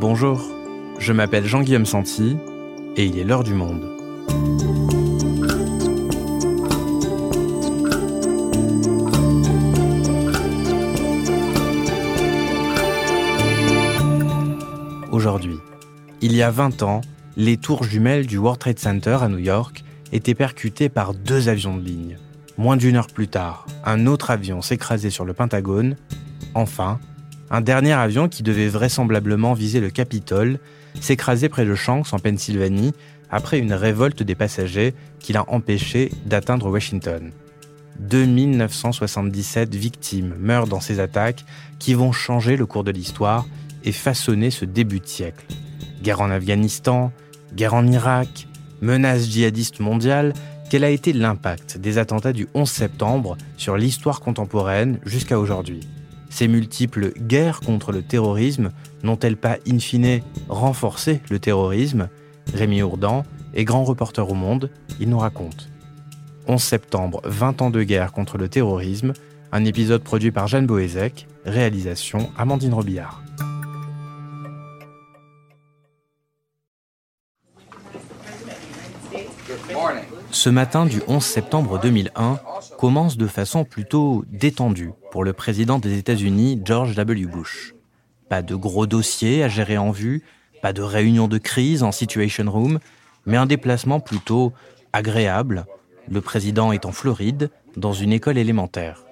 Bonjour, je m'appelle Jean-Guillaume Santi et il est l'heure du monde. Aujourd'hui, il y a 20 ans, les tours jumelles du World Trade Center à New York étaient percutées par deux avions de ligne. Moins d'une heure plus tard, un autre avion s'écrasait sur le Pentagone. Enfin, un dernier avion qui devait vraisemblablement viser le Capitole s'écrasait près de Shanks en Pennsylvanie après une révolte des passagers qui l'a empêché d'atteindre Washington. 2977 victimes meurent dans ces attaques qui vont changer le cours de l'histoire et façonner ce début de siècle. Guerre en Afghanistan, guerre en Irak, menace djihadiste mondiale, quel a été l'impact des attentats du 11 septembre sur l'histoire contemporaine jusqu'à aujourd'hui? Ces multiples guerres contre le terrorisme n'ont-elles pas in fine renforcé le terrorisme? Rémi Ourdan est grand reporter au Monde, il nous raconte. 11 septembre, 20 ans de guerre contre le terrorisme, un épisode produit par Jeanne Boézek, réalisation Amandine Robillard. Ce matin du 11 septembre 2001 commence de façon plutôt détendue pour le président des États-Unis, George W. Bush. Pas de gros dossiers à gérer en vue, pas de réunion de crise en Situation Room, mais un déplacement plutôt agréable. Le président est en Floride, dans une école élémentaire.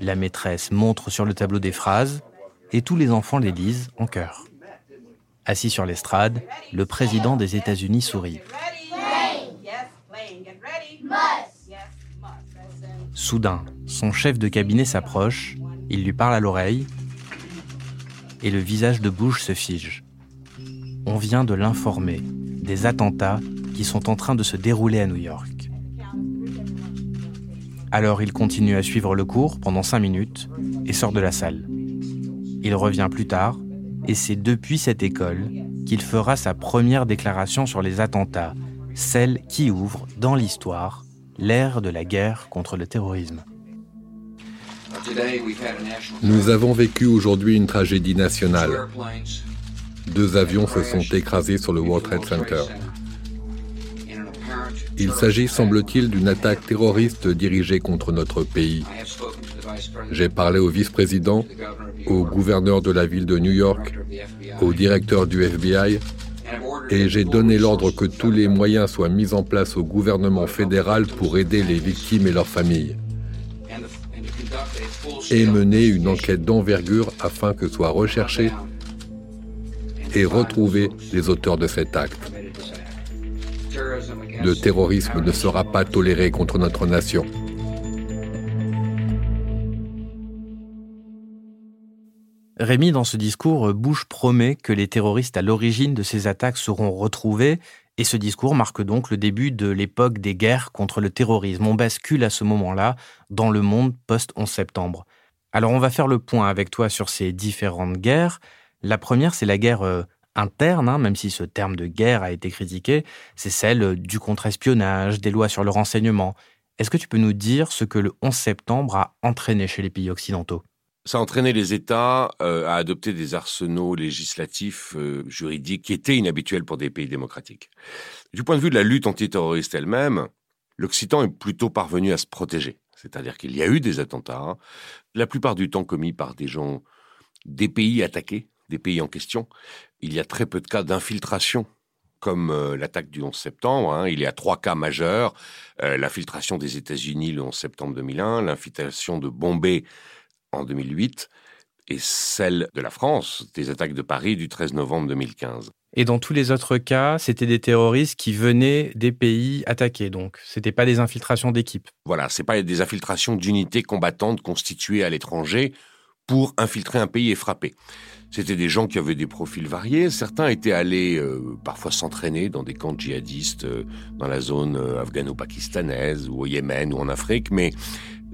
La maîtresse montre sur le tableau des phrases et tous les enfants les lisent en chœur. Assis sur l'estrade, le président des États-Unis sourit. Soudain, son chef de cabinet s'approche, il lui parle à l'oreille, et le visage de Bush se fige. On vient de l'informer des attentats qui sont en train de se dérouler à New York. Alors il continue à suivre le cours pendant cinq minutes et sort de la salle. Il revient plus tard, et c'est depuis cette école qu'il fera sa première déclaration sur les attentats celle qui ouvre dans l'histoire l'ère de la guerre contre le terrorisme. Nous avons vécu aujourd'hui une tragédie nationale. Deux avions se sont écrasés sur le World Trade Center. Il s'agit, semble-t-il, d'une attaque terroriste dirigée contre notre pays. J'ai parlé au vice-président, au gouverneur de la ville de New York, au directeur du FBI et j'ai donné l'ordre que tous les moyens soient mis en place au gouvernement fédéral pour aider les victimes et leurs familles et mener une enquête d'envergure afin que soient recherchés et retrouvés les auteurs de cet acte. Le terrorisme ne sera pas toléré contre notre nation. Rémi, dans ce discours, Bush promet que les terroristes à l'origine de ces attaques seront retrouvés, et ce discours marque donc le début de l'époque des guerres contre le terrorisme. On bascule à ce moment-là dans le monde post-11 septembre. Alors on va faire le point avec toi sur ces différentes guerres. La première, c'est la guerre euh, interne, hein, même si ce terme de guerre a été critiqué, c'est celle du contre-espionnage, des lois sur le renseignement. Est-ce que tu peux nous dire ce que le 11 septembre a entraîné chez les pays occidentaux? Ça a entraîné les États euh, à adopter des arsenaux législatifs, euh, juridiques, qui étaient inhabituels pour des pays démocratiques. Du point de vue de la lutte antiterroriste elle-même, l'Occident est plutôt parvenu à se protéger. C'est-à-dire qu'il y a eu des attentats, la plupart du temps commis par des gens des pays attaqués, des pays en question. Il y a très peu de cas d'infiltration comme euh, l'attaque du 11 septembre. Hein. Il y a trois cas majeurs. l'infiltration des États-Unis le 11 septembre 2001, l'infiltration de Bombay en 2008 et celle de la France, des attaques de Paris du 13 novembre 2015. Et dans tous les autres cas, c'était des terroristes qui venaient des pays attaqués, donc c'était pas des infiltrations d'équipes. Voilà, c'est pas des infiltrations d'unités combattantes constituées à l'étranger pour infiltrer un pays et frapper. C'était des gens qui avaient des profils variés. Certains étaient allés euh, parfois s'entraîner dans des camps djihadistes euh, dans la zone euh, afghano-pakistanaise ou au Yémen ou en Afrique, mais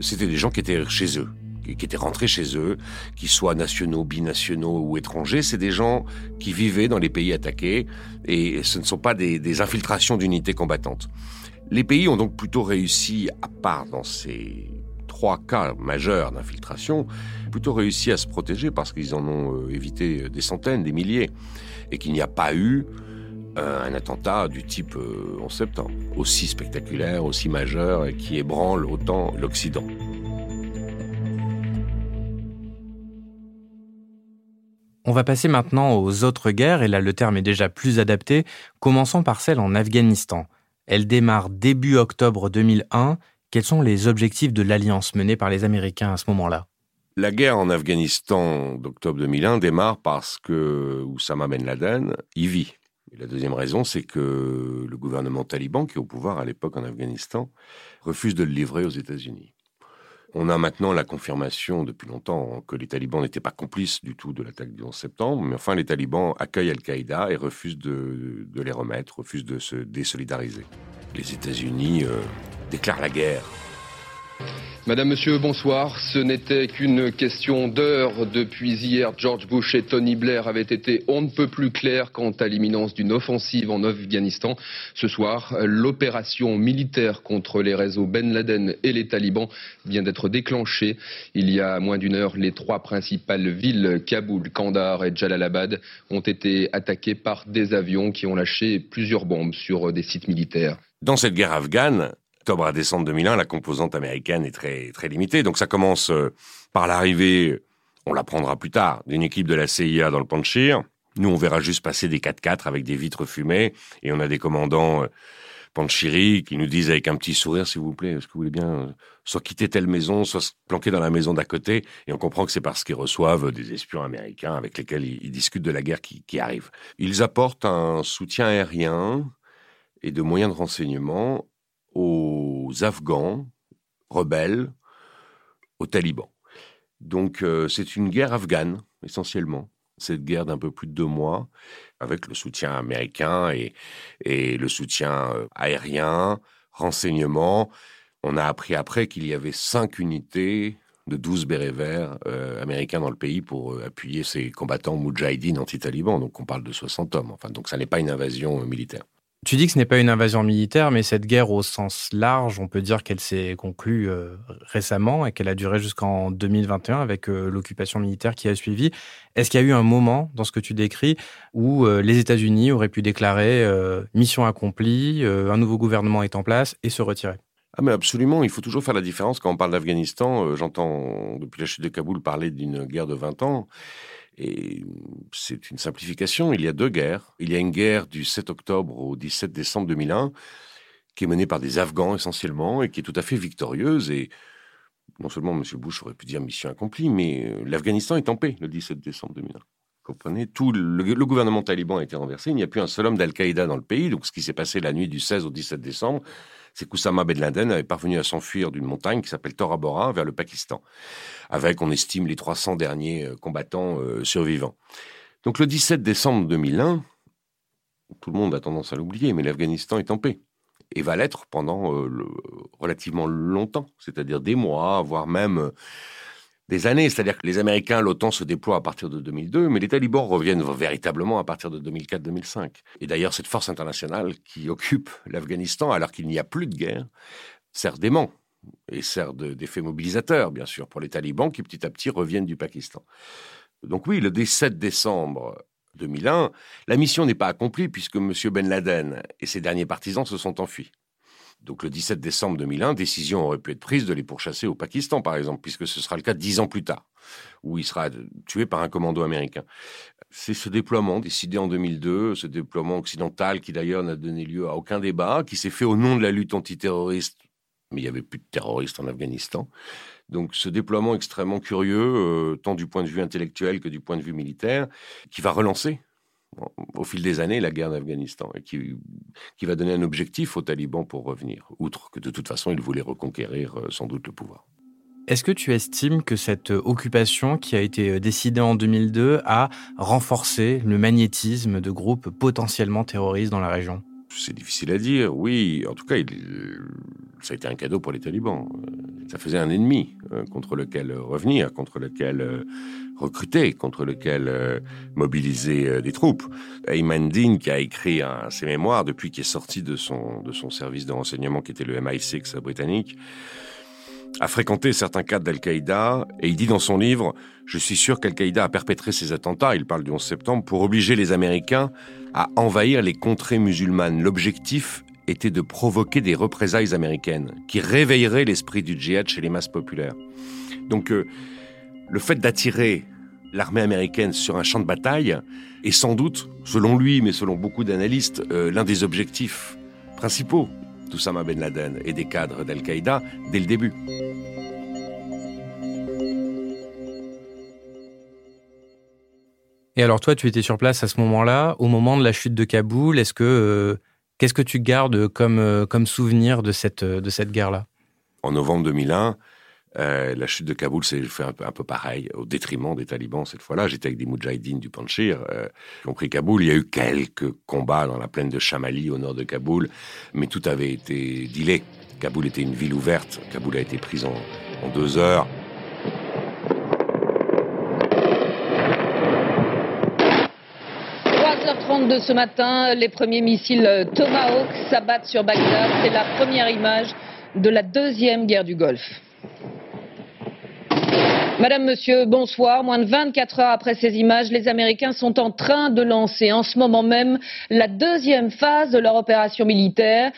c'était des gens qui étaient chez eux, qui étaient rentrés chez eux, qu'ils soient nationaux, binationaux ou étrangers, c'est des gens qui vivaient dans les pays attaqués et ce ne sont pas des, infiltrations d'unités combattantes. Les pays ont donc plutôt réussi, à part dans ces trois cas majeurs d'infiltration, plutôt réussi à se protéger parce qu'ils en ont euh, évité des centaines, des milliers, et qu'il n'y a pas eu euh, un attentat du type 11 septembre, aussi spectaculaire, aussi majeur, et qui ébranle autant l'Occident. On va passer maintenant aux autres guerres, et là le terme est déjà plus adapté, commençons par celle en Afghanistan. Elle démarre début octobre 2001. Quels sont les objectifs de l'alliance menée par les Américains à ce moment-là? La guerre en Afghanistan d'octobre 2001 démarre parce que Oussama Ben Laden y vit. La deuxième raison, c'est que le gouvernement taliban, qui est au pouvoir à l'époque en Afghanistan, refuse de le livrer aux États-Unis. On a maintenant la confirmation depuis longtemps que les talibans n'étaient pas complices du tout de l'attaque du 11 septembre, mais enfin les talibans accueillent Al-Qaïda et refusent de, les remettre, refusent de se désolidariser. Les États-Unis euh, déclarent la guerre Madame, Monsieur, bonsoir. Ce n'était qu'une question d'heure. Depuis hier, George Bush et Tony Blair avaient été on ne peut plus clairs quant à l'imminence d'une offensive en Afghanistan. Ce soir, l'opération militaire contre les réseaux Ben Laden et les talibans vient d'être déclenchée. Il y a moins d'une heure, les trois principales villes, Kaboul, Kandahar et Jalalabad, ont été attaquées par des avions qui ont lâché plusieurs bombes sur des sites militaires. Dans cette guerre afghane, octobre à décembre 2001, la composante américaine est très, très limitée. Donc ça commence euh, par l'arrivée, on l'apprendra plus tard, d'une équipe de la CIA dans le Panchir. Nous, on verra juste passer des 4x4 avec des vitres fumées et on a des commandants euh, Panchiri qui nous disent avec un petit sourire, s'il vous plaît, est-ce que vous voulez bien euh, soit quitter telle maison, soit se planquer dans la maison d'à côté. Et on comprend que c'est parce qu'ils reçoivent des espions américains avec lesquels ils, discutent de la guerre qui, qui arrive. Ils apportent un soutien aérien et de moyens de renseignement aux Afghans rebelles, aux talibans. Donc euh, c'est une guerre afghane, essentiellement. Cette guerre d'un peu plus de deux mois, avec le soutien américain et, le soutien euh, aérien, renseignement. On a appris après qu'il y avait cinq unités de 12 bérets verts euh, américains dans le pays pour appuyer ces combattants moudjahidines anti-talibans. Donc on parle de 60 hommes. Enfin, donc ça n'est pas une invasion militaire. Tu dis que ce n'est pas une invasion militaire, mais cette guerre au sens large, on peut dire qu'elle s'est conclue euh, récemment et qu'elle a duré jusqu'en 2021 avec euh, l'occupation militaire qui a suivi. Est-ce qu'il y a eu un moment dans ce que tu décris où euh, les États-Unis auraient pu déclarer mission accomplie, un nouveau gouvernement est en place et se retirer? Ah mais absolument, il faut toujours faire la différence. Quand on parle d'Afghanistan, j'entends depuis la chute de Kaboul parler d'une guerre de 20 ans. Et c'est une simplification. Il y a deux guerres. Il y a une guerre du 7 octobre au 17 décembre 2001 qui est menée par des Afghans essentiellement et qui est tout à fait victorieuse. Et non seulement M. Bush aurait pu dire mission accomplie, mais euh, l'Afghanistan est en paix le 17 décembre 2001. Vous comprenez? Tout le, gouvernement taliban a été renversé. Il n'y a plus un seul homme d'Al-Qaïda dans le pays. Donc, ce qui s'est passé la nuit du 16 au 17 décembre, c'est qu'Oussama Ben Laden avait parvenu à s'enfuir d'une montagne qui s'appelle Tora Bora vers le Pakistan, avec, on estime, les 300 derniers euh, combattants euh, survivants. Donc le 17 décembre 2001, tout le monde a tendance à l'oublier, mais l'Afghanistan est en paix et va l'être pendant euh, relativement longtemps, c'est-à-dire des mois, voire même des années. C'est-à-dire que les Américains, l'OTAN se déploie à partir de 2002, mais les talibans reviennent véritablement à partir de 2004-2005. Et d'ailleurs, cette force internationale qui occupe l'Afghanistan, alors qu'il n'y a plus de guerre, sert d'aimant et sert d'effet mobilisateur, bien sûr, pour les talibans qui petit à petit reviennent du Pakistan. Donc oui, le 17 décembre 2001, la mission n'est pas accomplie puisque M. Ben Laden et ses derniers partisans se sont enfuis. Donc le 17 décembre 2001, décision aurait pu être prise de les pourchasser au Pakistan, par exemple, puisque ce sera le cas dix ans plus tard, où il sera tué par un commando américain. C'est ce déploiement décidé en 2002, ce déploiement occidental qui d'ailleurs n'a donné lieu à aucun débat, qui s'est fait au nom de la lutte antiterroriste, mais il n'y avait plus de terroristes en Afghanistan. Donc ce déploiement extrêmement curieux, euh, tant du point de vue intellectuel que du point de vue militaire, qui va relancer au fil des années la guerre d'Afghanistan et qui, qui va donner un objectif aux talibans pour revenir, outre que de toute façon ils voulaient reconquérir euh, sans doute le pouvoir. Est-ce que tu estimes que cette occupation qui a été euh, décidée en 2002 a renforcé le magnétisme de groupes potentiellement terroristes dans la région? C'est difficile à dire. Oui, en tout cas, ça a été un cadeau pour les talibans. Ça faisait un ennemi euh, contre lequel revenir, contre lequel recruter, contre lequel mobiliser des troupes. Ayman Dean, qui a écrit ses mémoires depuis qu'il est sorti de son, de son service de renseignement, qui était le MI6 britannique, a fréquenté certains cadres d'Al-Qaïda et il dit dans son livre Je suis sûr qu'Al-Qaïda a perpétré ces attentats, il parle du 11 septembre, pour obliger les Américains à envahir les contrées musulmanes. L'objectif était de provoquer des représailles américaines qui réveilleraient l'esprit du djihad chez les masses populaires. Donc euh, le fait d'attirer l'armée américaine sur un champ de bataille est sans doute, selon lui, mais selon beaucoup d'analystes, euh, l'un des objectifs principaux d'Oussama Ben Laden et des cadres d'Al-Qaïda dès le début. Et alors toi, tu étais sur place à ce moment-là, au moment de la chute de Kaboul. Est-ce que euh, qu'est-ce que tu gardes comme euh, comme souvenir de cette de cette guerre-là? En novembre 2001, euh, la chute de Kaboul s'est fait un peu, un pareil, au détriment des talibans cette fois-là. J'étais avec des moudjahidines du Panchir euh, qui ont pris Kaboul. Il y a eu quelques combats dans la plaine de Chamali au nord de Kaboul, mais tout avait été dilé. Kaboul était une ville ouverte. Kaboul a été prise en, deux heures. de ce matin, les premiers missiles Tomahawk s'abattent sur Bagdad. C'est la première image de la deuxième guerre du Golfe. Madame, Monsieur, bonsoir. Moins de 24 heures après ces images, les Américains sont en train de lancer en ce moment même la deuxième phase de leur opération militaire.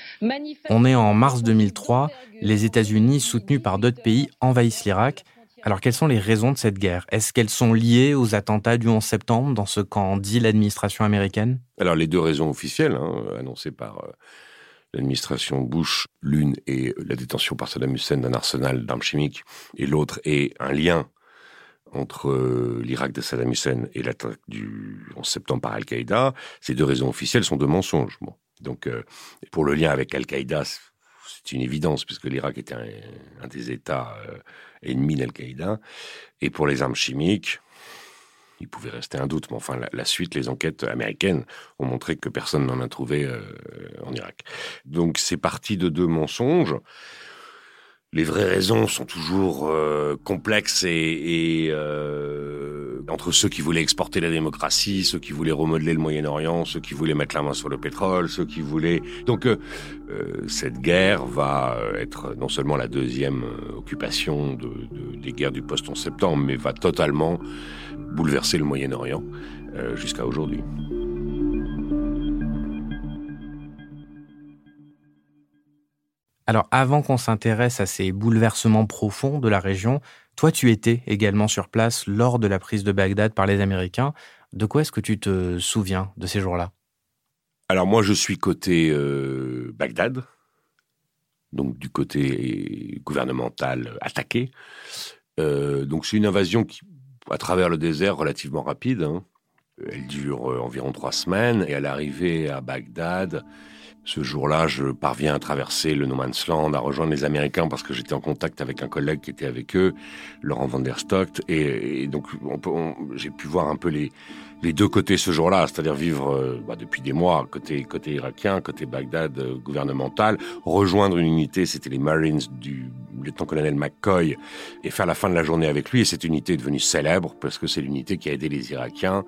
On est en mars 2003. Les États-Unis, soutenus par d'autres pays, envahissent l'Irak. Alors, quelles sont les raisons de cette guerre? Est-ce qu'elles sont liées aux attentats du 11 septembre, dans ce qu'en dit l'administration américaine? Alors, les deux raisons officielles, hein, annoncées par euh, l'administration Bush, l'une est la détention par Saddam Hussein d'un arsenal d'armes chimiques, et l'autre est un lien entre euh, l'Irak de Saddam Hussein et l'attaque du 11 septembre par Al-Qaïda, ces deux raisons officielles sont de mensonges. Donc, euh, pour le lien avec Al-Qaïda, c'est une évidence, puisque l'Irak était un, des États euh, ennemis d'Al-Qaïda. Et pour les armes chimiques, il pouvait rester un doute, mais enfin, la, suite, les enquêtes américaines ont montré que personne n'en a trouvé en Irak. Donc, c'est parti de deux mensonges les vraies raisons sont toujours euh, complexes et, euh, entre ceux qui voulaient exporter la démocratie, ceux qui voulaient remodeler le Moyen-Orient, ceux qui voulaient mettre la main sur le pétrole, ceux qui voulaient donc euh, cette guerre va être non seulement la deuxième occupation de, des guerres du post-11 septembre, mais va totalement bouleverser le Moyen-Orient jusqu'à aujourd'hui. Alors avant qu'on s'intéresse à ces bouleversements profonds de la région, toi tu étais également sur place lors de la prise de Bagdad par les Américains. De quoi est-ce que tu te souviens de ces jours-là? Alors moi je suis côté euh, Bagdad, donc du côté gouvernemental attaqué. Euh, donc c'est une invasion qui, à travers le désert relativement rapide. Hein. Elle dure euh, environ trois semaines et à l'arrivée à Bagdad, ce jour-là, je parviens à traverser le No Man's Land, à rejoindre les Américains parce que j'étais en contact avec un collègue qui était avec eux, Laurent Van der Stock, et, donc j'ai pu voir un peu les, deux côtés ce jour-là, c'est-à-dire vivre euh, bah, depuis des mois côté côté irakien, côté Bagdad euh, gouvernemental, rejoindre une unité, c'était les Marines du lieutenant-colonel McCoy, et faire la fin de la journée avec lui. Et cette unité est devenue célèbre parce que c'est l'unité qui a aidé les Irakiens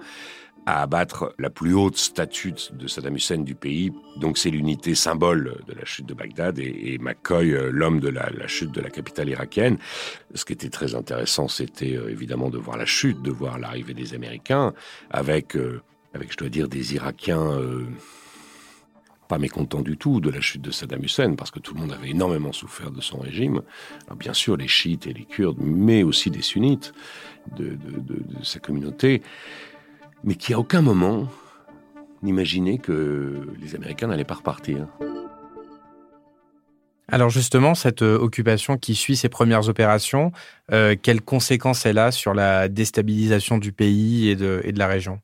à abattre la plus haute statue de Saddam Hussein du pays. Donc c'est l'unité symbole de la chute de Bagdad et, McCoy, euh, l'homme de la, chute de la capitale irakienne. Ce qui était très intéressant, c'était euh, évidemment de voir la chute, de voir l'arrivée des Américains, avec, euh, avec je dois dire, des Irakiens pas mécontents du tout de la chute de Saddam Hussein, parce que tout le monde avait énormément souffert de son régime. bien sûr, les chiites et les kurdes, mais aussi des sunnites de sa communauté mais qui à aucun moment n'imaginait que les Américains n'allaient pas repartir. Alors justement, cette euh, occupation qui suit ses premières opérations, euh, quelles conséquences elle a sur la déstabilisation du pays et de, et de la région?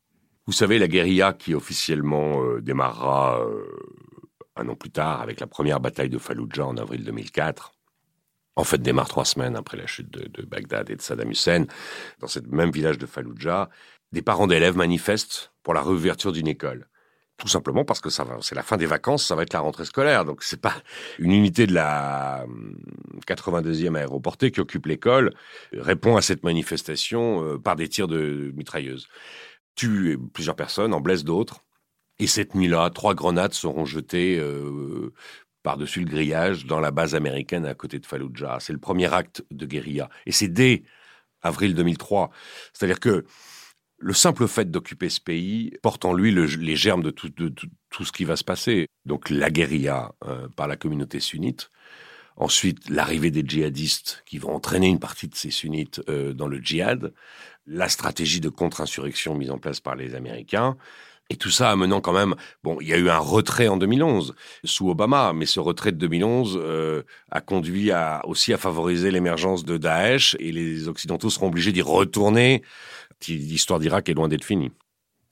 Vous savez, la guérilla qui officiellement euh, démarrera un an plus tard avec la première bataille de Fallujah en avril 2004, en fait démarre trois semaines après la chute de, de Bagdad et de Saddam Hussein, dans ce même village de Fallujah, des parents d'élèves manifestent pour la réouverture d'une école. Tout simplement parce que ça va, c'est la fin des vacances, ça va être la rentrée scolaire. Donc c'est pas une unité de la 82e hum, aéroportée qui occupe l'école répond à cette manifestation euh, par des tirs de mitrailleuses. Tue plusieurs personnes, en blesse d'autres. Et cette nuit-là, trois grenades seront jetées euh, par-dessus le grillage dans la base américaine à côté de Fallujah. C'est le premier acte de guérilla. Et c'est dès avril 2003. C'est-à-dire que le simple fait d'occuper ce pays porte en lui les germes de tout, ce qui va se passer. Donc la guérilla euh, par la communauté sunnite, ensuite l'arrivée des djihadistes qui vont entraîner une partie de ces sunnites euh, dans le djihad, la stratégie de contre-insurrection mise en place par les Américains, et tout ça amenant quand même, bon, il y a eu un retrait en 2011 sous Obama, mais ce retrait de 2011 euh, a conduit aussi à favoriser l'émergence de Daesh et les Occidentaux seront obligés d'y retourner. L'histoire d'Irak est loin d'être finie.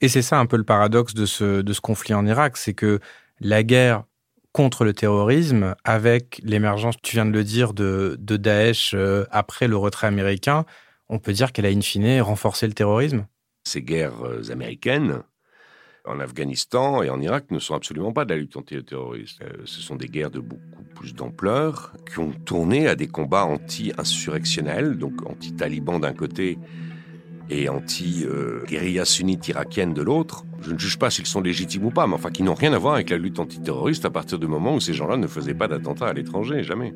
Et c'est ça un peu le paradoxe de ce, de ce conflit en Irak, c'est que la guerre contre le terrorisme, avec l'émergence, tu viens de le dire, de, de Daesh euh, après le retrait américain, on peut dire qu'elle a in fine renforcé le terrorisme Ces guerres euh, américaines, en Afghanistan et en Irak ne sont absolument pas de la lutte anti-terroriste. Euh, ce sont des guerres de beaucoup plus d'ampleur qui ont tourné à des combats anti-insurrectionnels, donc anti-talibans d'un côté et anti-guérilla sunnite irakienne de l'autre. Je ne juge pas s'ils sont légitimes ou pas, mais enfin qui n'ont rien à voir avec la lutte antiterroriste à partir du moment où ces gens-là ne faisaient pas d'attentats à l'étranger, jamais.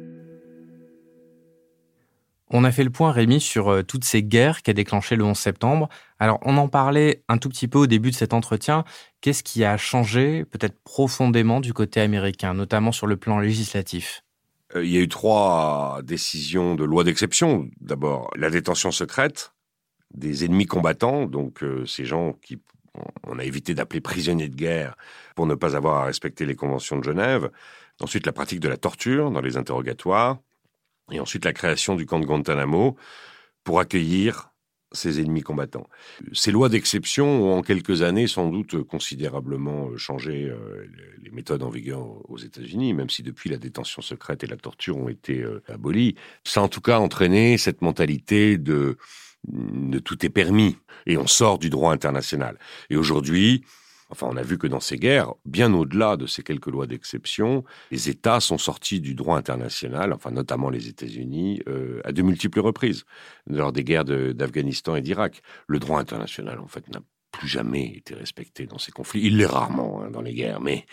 On a fait le point, Rémi, sur euh, toutes ces guerres qu'a déclenché le 11 septembre. Alors, on en parlait un tout petit peu au début de cet entretien. Qu'est-ce qui a changé, peut-être profondément, du côté américain, notamment sur le plan législatif? Euh, Il y a eu trois décisions de loi d'exception. D'abord, la détention secrète des ennemis combattants, donc euh, ces gens qui on a évité d'appeler prisonniers de guerre pour ne pas avoir à respecter les conventions de Genève. Ensuite, la pratique de la torture dans les interrogatoires et ensuite la création du camp de Guantanamo pour accueillir ses ennemis combattants. Ces lois d'exception ont en quelques années sans doute considérablement euh, changé euh, les méthodes en vigueur aux États-Unis, même si depuis la détention secrète et la torture ont été abolies. Ça a en tout cas entraîné cette mentalité de, tout est permis et on sort du droit international. Et aujourd'hui, Enfin, on a vu que dans ces guerres, bien au-delà de ces quelques lois d'exception, les États sont sortis du droit international, enfin notamment les États-Unis, euh, à de multiples reprises, lors des guerres d'Afghanistan et d'Irak. Le droit international, en fait, n'a plus jamais été respecté dans ces conflits. Il l'est rarement hein, dans les guerres, mais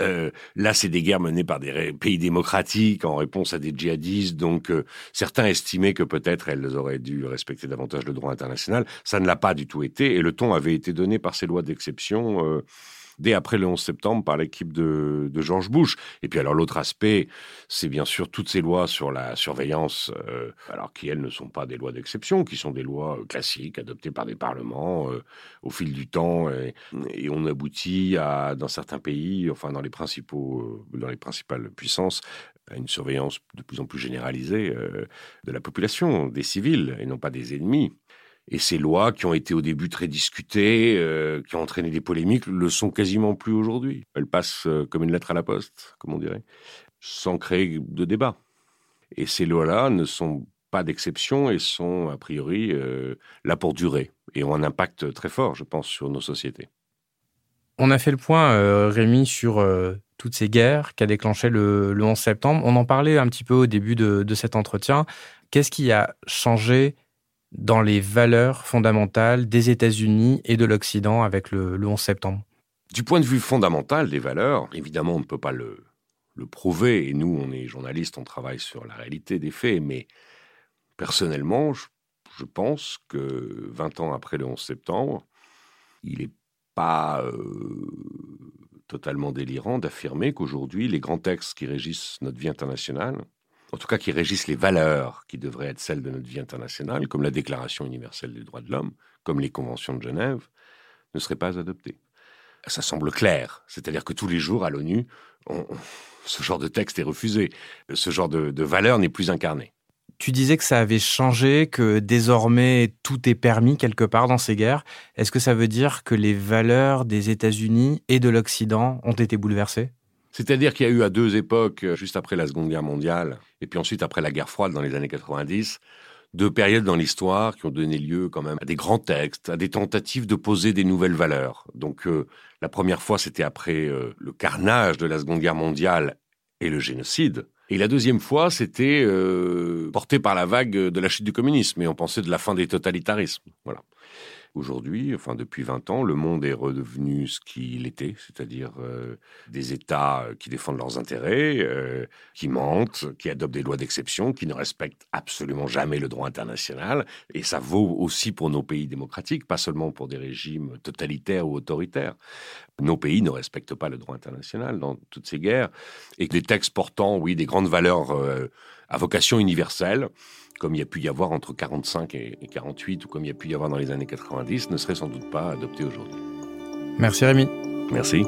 euh, là, c'est des guerres menées par des pays démocratiques en réponse à des djihadistes. Donc, euh, certains estimaient que peut-être elles auraient dû respecter davantage le droit international. Ça ne l'a pas du tout été, et le ton avait été donné par ces lois d'exception. Euh, dès après le 11 septembre par l'équipe de, George Bush. Et puis alors l'autre aspect, c'est bien sûr toutes ces lois sur la surveillance, euh, alors qui elles ne sont pas des lois d'exception, qui sont des lois euh, classiques adoptées par des parlements euh, au fil du temps, et, on aboutit à dans certains pays, enfin dans les principaux, dans les principales puissances, à une surveillance de plus en plus généralisée de la population, des civils et non pas des ennemis. Et ces lois qui ont été au début très discutées, euh, qui ont entraîné des polémiques, le sont quasiment plus aujourd'hui. Elles passent euh, comme une lettre à la poste, comme on dirait, sans créer de débat. Et ces lois-là ne sont pas d'exception et sont a priori euh, là pour durer et ont un impact très fort, je pense, sur nos sociétés. On a fait le point, Rémi, sur toutes ces guerres qu'a déclenché le, 11 septembre. On en parlait un petit peu au début de, de cet entretien. Qu'est-ce qui a changé dans les valeurs fondamentales des États-Unis et de l'Occident avec le, 11 septembre. Du point de vue fondamental des valeurs, évidemment, on ne peut pas le, prouver, et nous, on est journalistes, on travaille sur la réalité des faits, mais personnellement, je, pense que 20 ans après le 11 septembre, il n'est pas euh, totalement délirant d'affirmer qu'aujourd'hui, les grands textes qui régissent notre vie internationale, en tout cas qui régissent les valeurs qui devraient être celles de notre vie internationale, comme la Déclaration universelle des droits de l'homme, comme les conventions de Genève, ne seraient pas adoptées. Ça semble clair, c'est-à-dire que tous les jours à l'ONU, ce genre de texte est refusé, ce genre de, de valeur n'est plus incarné. Tu disais que ça avait changé, que désormais tout est permis quelque part dans ces guerres. Est-ce que ça veut dire que les valeurs des États-Unis et de l'Occident ont été bouleversées? C'est-à-dire qu'il y a eu à deux époques, euh, juste après la Seconde Guerre mondiale, et puis ensuite après la guerre froide dans les années 90, deux périodes dans l'histoire qui ont donné lieu quand même à des grands textes, à des tentatives de poser des nouvelles valeurs. Donc euh, la première fois, c'était après euh, le carnage de la Seconde Guerre mondiale et le génocide. Et la deuxième fois, c'était porté par la vague de la chute du communisme, et on pensait de la fin des totalitarismes. Voilà. Aujourd'hui, enfin depuis 20 ans, le monde est redevenu ce qu'il était, c'est-à-dire euh, des États qui défendent leurs intérêts, euh, qui mentent, qui adoptent des lois d'exception, qui ne respectent absolument jamais le droit international. Et ça vaut aussi pour nos pays démocratiques, pas seulement pour des régimes totalitaires ou autoritaires. Nos pays ne respectent pas le droit international dans toutes ces guerres. Et des textes portant, oui, des grandes valeurs euh, à vocation universelle, comme il y a pu y avoir entre 45 et 48, ou comme il y a pu y avoir dans les années 90, ne serait sans doute pas adopté aujourd'hui. Merci Rémi. Merci.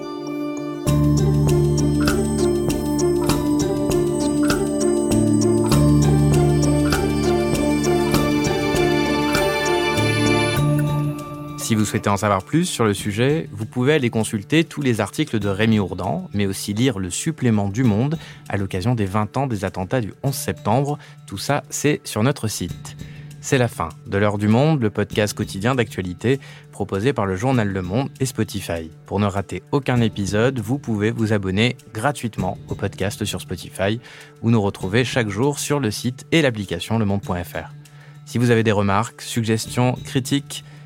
Si vous souhaitez en savoir plus sur le sujet, vous pouvez aller consulter tous les articles de Rémi Ourdan, mais aussi lire le supplément du Monde à l'occasion des 20 ans des attentats du 11 septembre. Tout ça, c'est sur notre site. C'est la fin de l'heure du monde, le podcast quotidien d'actualité proposé par le journal Le Monde et Spotify. Pour ne rater aucun épisode, vous pouvez vous abonner gratuitement au podcast sur Spotify ou nous retrouver chaque jour sur le site et l'application lemonde.fr. Si vous avez des remarques, suggestions, critiques,